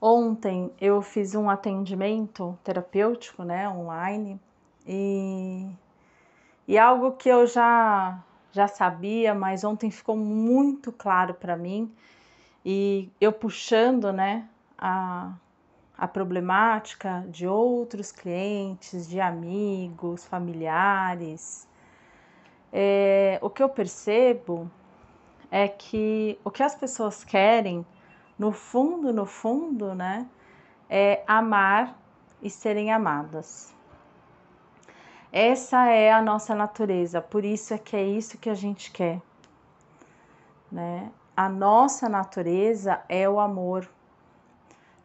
Ontem eu fiz um atendimento terapêutico, né, online, e, e algo que eu já, já sabia, mas ontem ficou muito claro para mim, e eu puxando, né, a, a problemática de outros clientes, de amigos, familiares, é, o que eu percebo é que o que as pessoas querem no fundo, no fundo, né, é amar e serem amadas. Essa é a nossa natureza, por isso é que é isso que a gente quer, né? A nossa natureza é o amor.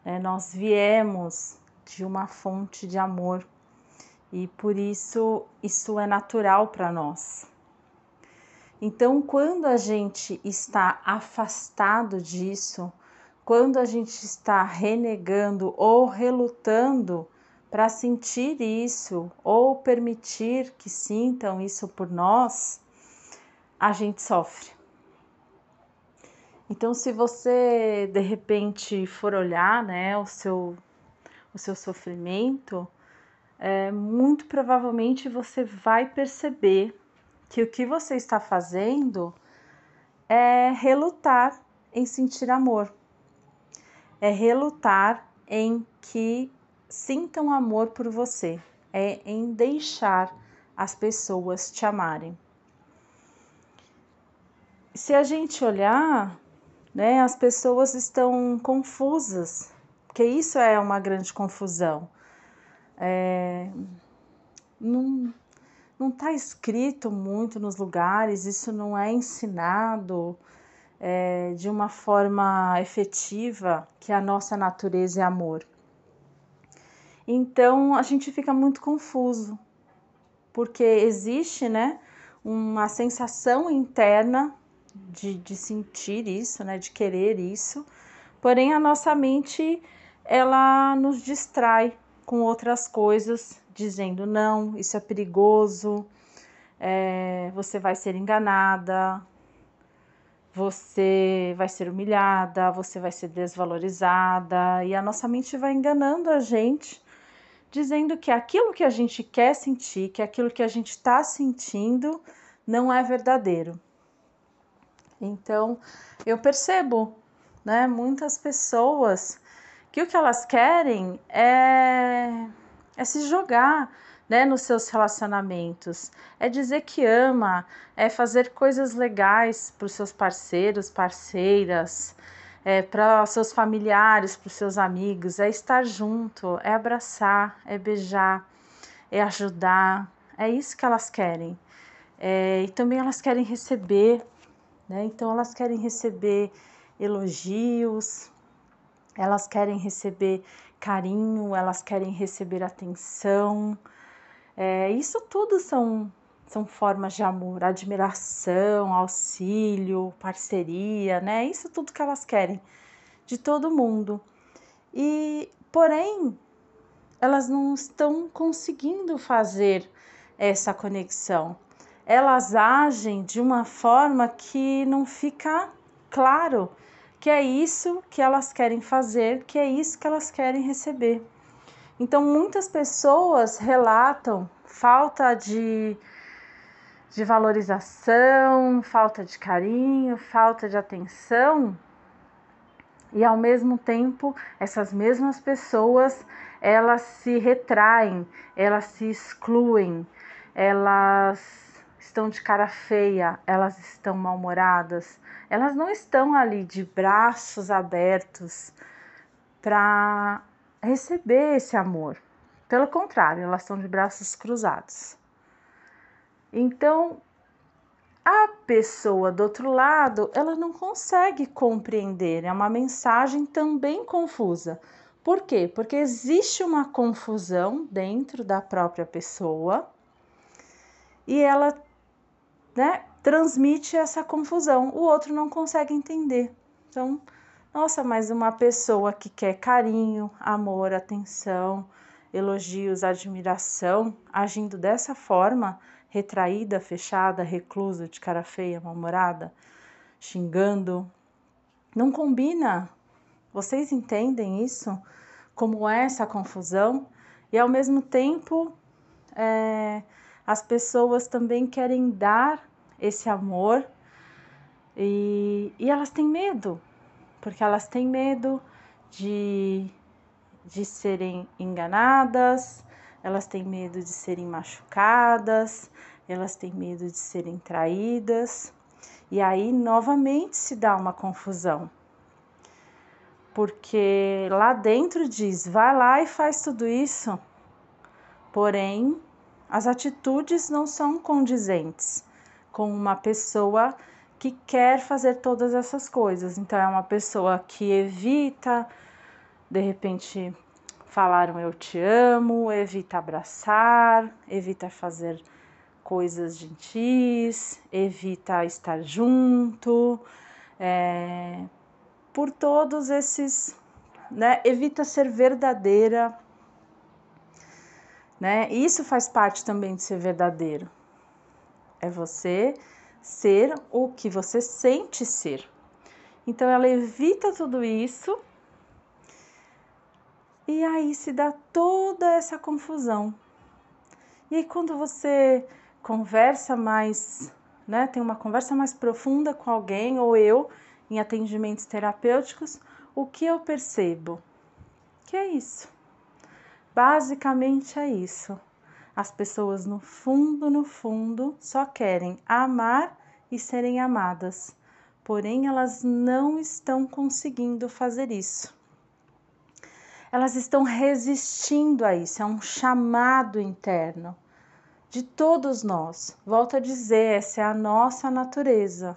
Né? Nós viemos de uma fonte de amor e por isso isso é natural para nós. Então, quando a gente está afastado disso, quando a gente está renegando ou relutando para sentir isso ou permitir que sintam isso por nós, a gente sofre. Então, se você de repente for olhar, né, o seu o seu sofrimento, é, muito provavelmente você vai perceber que o que você está fazendo é relutar em sentir amor é relutar em que sintam amor por você, é em deixar as pessoas te amarem. Se a gente olhar, né, as pessoas estão confusas, porque isso é uma grande confusão. É, não não está escrito muito nos lugares, isso não é ensinado é, de uma forma efetiva que a nossa natureza é amor. Então a gente fica muito confuso, porque existe né, uma sensação interna de, de sentir isso, né, de querer isso, porém a nossa mente ela nos distrai com outras coisas, dizendo não, isso é perigoso, é, você vai ser enganada, você vai ser humilhada, você vai ser desvalorizada, e a nossa mente vai enganando a gente, dizendo que aquilo que a gente quer sentir, que aquilo que a gente está sentindo, não é verdadeiro. Então, eu percebo, né, muitas pessoas que o que elas querem é, é se jogar né, nos seus relacionamentos. É dizer que ama, é fazer coisas legais para os seus parceiros, parceiras, é, para os seus familiares, para os seus amigos, é estar junto, é abraçar, é beijar, é ajudar. É isso que elas querem. É, e também elas querem receber, né? Então elas querem receber elogios, elas querem receber carinho, elas querem receber atenção. É, isso tudo são, são formas de amor, admiração, auxílio, parceria, né? Isso tudo que elas querem de todo mundo. E, porém, elas não estão conseguindo fazer essa conexão. Elas agem de uma forma que não fica claro que é isso que elas querem fazer, que é isso que elas querem receber. Então, muitas pessoas relatam falta de, de valorização, falta de carinho, falta de atenção, e ao mesmo tempo, essas mesmas pessoas elas se retraem, elas se excluem, elas estão de cara feia, elas estão mal-humoradas, elas não estão ali de braços abertos para receber esse amor. Pelo contrário, elas estão de braços cruzados. Então, a pessoa do outro lado, ela não consegue compreender, é uma mensagem também confusa. Por quê? Porque existe uma confusão dentro da própria pessoa e ela né, transmite essa confusão. O outro não consegue entender. Então, nossa, mas uma pessoa que quer carinho, amor, atenção, elogios, admiração, agindo dessa forma, retraída, fechada, reclusa, de cara feia, mal-humorada, xingando, não combina. Vocês entendem isso? Como é essa confusão? E ao mesmo tempo, é, as pessoas também querem dar esse amor e, e elas têm medo, porque elas têm medo de, de serem enganadas, elas têm medo de serem machucadas, elas têm medo de serem traídas, e aí novamente se dá uma confusão. Porque lá dentro diz: vai lá e faz tudo isso, porém as atitudes não são condizentes com uma pessoa que quer fazer todas essas coisas. Então, é uma pessoa que evita, de repente, falar um eu te amo, evita abraçar, evita fazer coisas gentis, evita estar junto, é, por todos esses, né? Evita ser verdadeira, né? Isso faz parte também de ser verdadeiro. É você ser o que você sente ser. Então ela evita tudo isso e aí se dá toda essa confusão. E aí quando você conversa mais, né, tem uma conversa mais profunda com alguém ou eu em atendimentos terapêuticos, o que eu percebo? Que é isso. Basicamente é isso. As pessoas no fundo, no fundo, só querem amar e serem amadas, porém elas não estão conseguindo fazer isso. Elas estão resistindo a isso, é um chamado interno de todos nós. Volto a dizer, essa é a nossa natureza.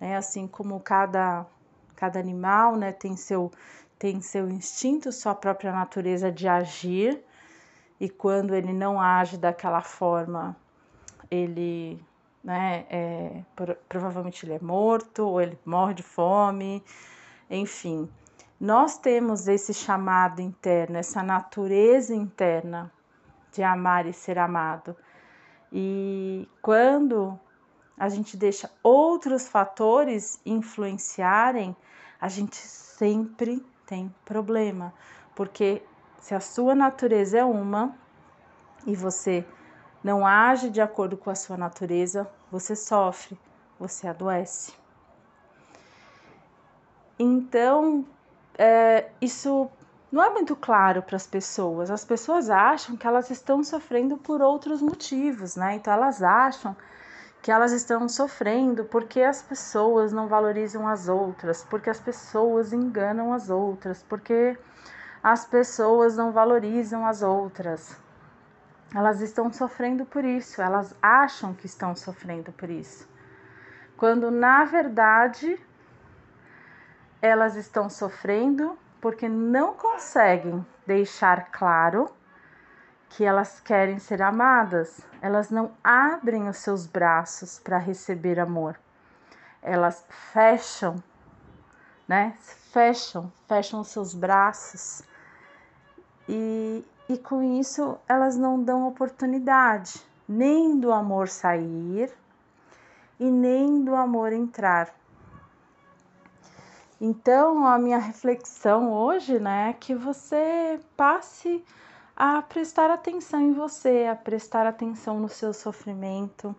Né? Assim como cada, cada animal né, tem, seu, tem seu instinto, sua própria natureza de agir, e quando ele não age daquela forma, ele, né, é, provavelmente ele é morto ou ele morre de fome, enfim. Nós temos esse chamado interno, essa natureza interna de amar e ser amado. E quando a gente deixa outros fatores influenciarem, a gente sempre tem problema, porque se a sua natureza é uma e você não age de acordo com a sua natureza, você sofre, você adoece. Então, é, isso não é muito claro para as pessoas. As pessoas acham que elas estão sofrendo por outros motivos, né? Então, elas acham que elas estão sofrendo porque as pessoas não valorizam as outras, porque as pessoas enganam as outras, porque as pessoas não valorizam as outras. Elas estão sofrendo por isso, elas acham que estão sofrendo por isso. Quando na verdade elas estão sofrendo porque não conseguem deixar claro que elas querem ser amadas, elas não abrem os seus braços para receber amor. Elas fecham, né? Fecham, fecham os seus braços e, e com isso elas não dão oportunidade nem do amor sair e nem do amor entrar. Então, a minha reflexão hoje, né, é que você passe a prestar atenção em você, a prestar atenção no seu sofrimento,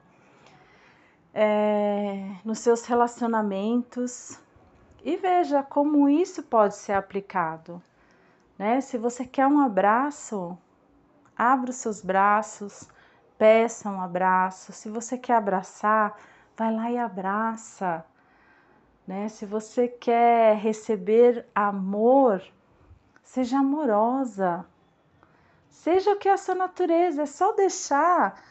é, nos seus relacionamentos e veja como isso pode ser aplicado né? Se você quer um abraço, abra os seus braços, peça um abraço. Se você quer abraçar, vai lá e abraça. Né? Se você quer receber amor, seja amorosa. Seja o que é a sua natureza, é só deixar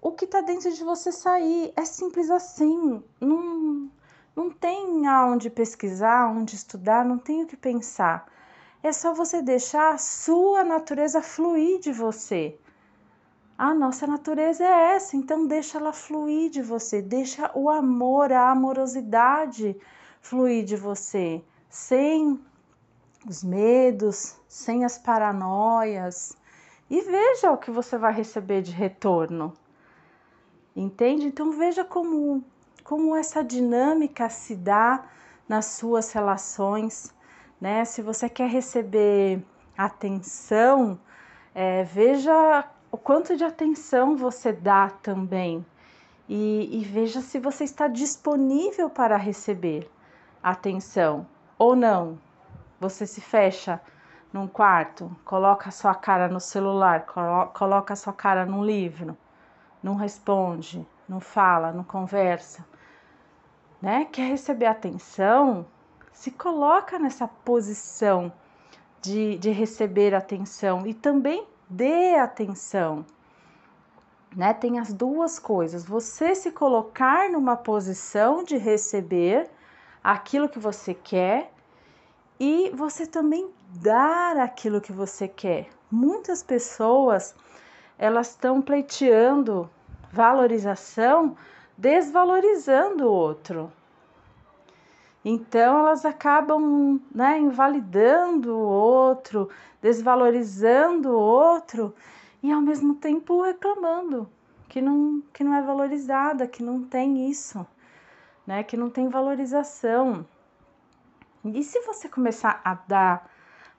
o que está dentro de você sair. É simples assim. Não, não tem aonde pesquisar, onde estudar, não tem o que pensar. É só você deixar a sua natureza fluir de você. A nossa natureza é essa, então deixa ela fluir de você, deixa o amor, a amorosidade fluir de você, sem os medos, sem as paranoias, e veja o que você vai receber de retorno. Entende? Então veja como como essa dinâmica se dá nas suas relações né? Se você quer receber atenção, é, veja o quanto de atenção você dá também e, e veja se você está disponível para receber atenção ou não. Você se fecha num quarto, coloca a sua cara no celular, colo coloca a sua cara num livro, não responde, não fala, não conversa, né? Quer receber atenção? Se coloca nessa posição de, de receber atenção e também dê atenção. Né? Tem as duas coisas. Você se colocar numa posição de receber aquilo que você quer e você também dar aquilo que você quer. Muitas pessoas elas estão pleiteando valorização, desvalorizando o outro. Então elas acabam né, invalidando o outro, desvalorizando o outro e ao mesmo tempo reclamando que não, que não é valorizada, que não tem isso, né, que não tem valorização. E se você começar a dar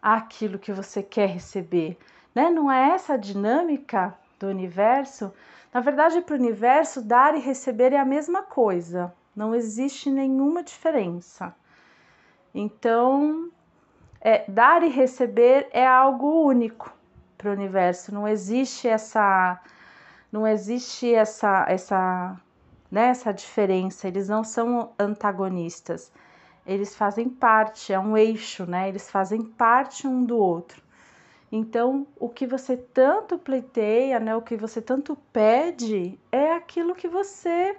aquilo que você quer receber, né? Não é essa a dinâmica do universo? Na verdade, para o universo, dar e receber é a mesma coisa, não existe nenhuma diferença. Então, é, dar e receber é algo único para o universo, não existe essa não existe essa essa né, essa diferença, eles não são antagonistas eles fazem parte, é um eixo, né? Eles fazem parte um do outro. Então, o que você tanto pleiteia, né, o que você tanto pede, é aquilo que você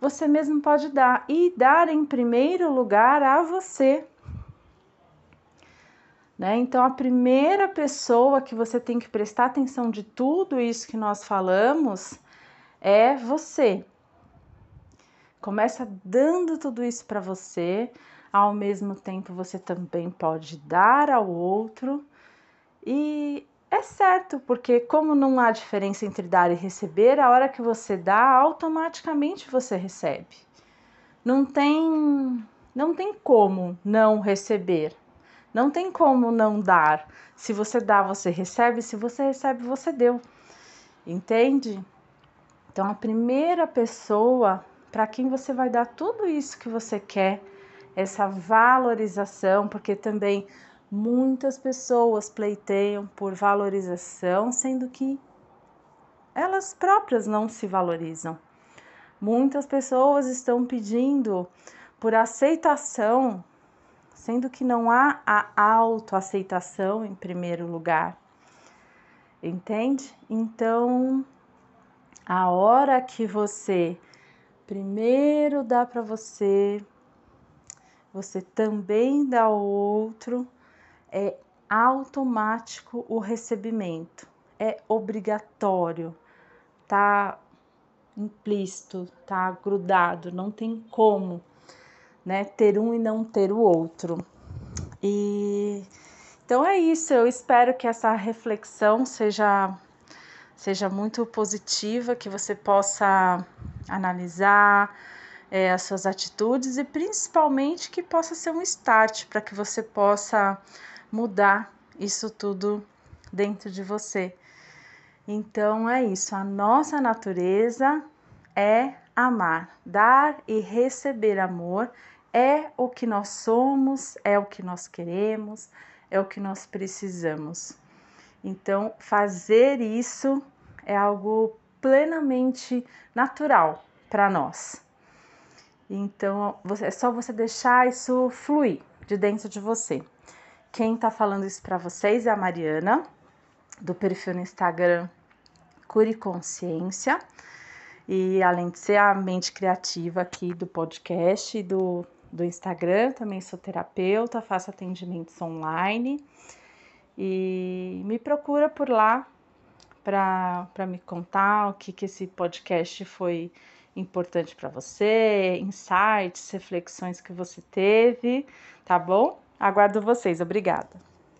você mesmo pode dar e dar em primeiro lugar a você. Né? Então, a primeira pessoa que você tem que prestar atenção de tudo isso que nós falamos é você. Começa dando tudo isso para você, ao mesmo tempo você também pode dar ao outro. E é certo, porque como não há diferença entre dar e receber, a hora que você dá, automaticamente você recebe. Não tem não tem como não receber. Não tem como não dar. Se você dá, você recebe, se você recebe, você deu. Entende? Então a primeira pessoa para quem você vai dar tudo isso que você quer, essa valorização, porque também muitas pessoas pleiteiam por valorização, sendo que elas próprias não se valorizam. Muitas pessoas estão pedindo por aceitação, sendo que não há a autoaceitação em primeiro lugar. Entende? Então, a hora que você primeiro dá para você, você também dá ao outro, é automático o recebimento, é obrigatório, tá implícito, tá grudado, não tem como, né, ter um e não ter o outro. E então é isso, eu espero que essa reflexão seja seja muito positiva, que você possa analisar é, as suas atitudes e principalmente que possa ser um start para que você possa mudar isso tudo dentro de você. Então é isso, a nossa natureza é amar, dar e receber amor é o que nós somos, é o que nós queremos, é o que nós precisamos. Então, fazer isso é algo plenamente natural para nós. Então, é só você deixar isso fluir de dentro de você. Quem está falando isso para vocês é a Mariana, do perfil no Instagram Cure Consciência. E além de ser a mente criativa aqui do podcast e do, do Instagram, também sou terapeuta, faço atendimentos online e me procura por lá para me contar o que, que esse podcast foi importante para você, insights, reflexões que você teve, tá bom? Aguardo vocês, obrigada.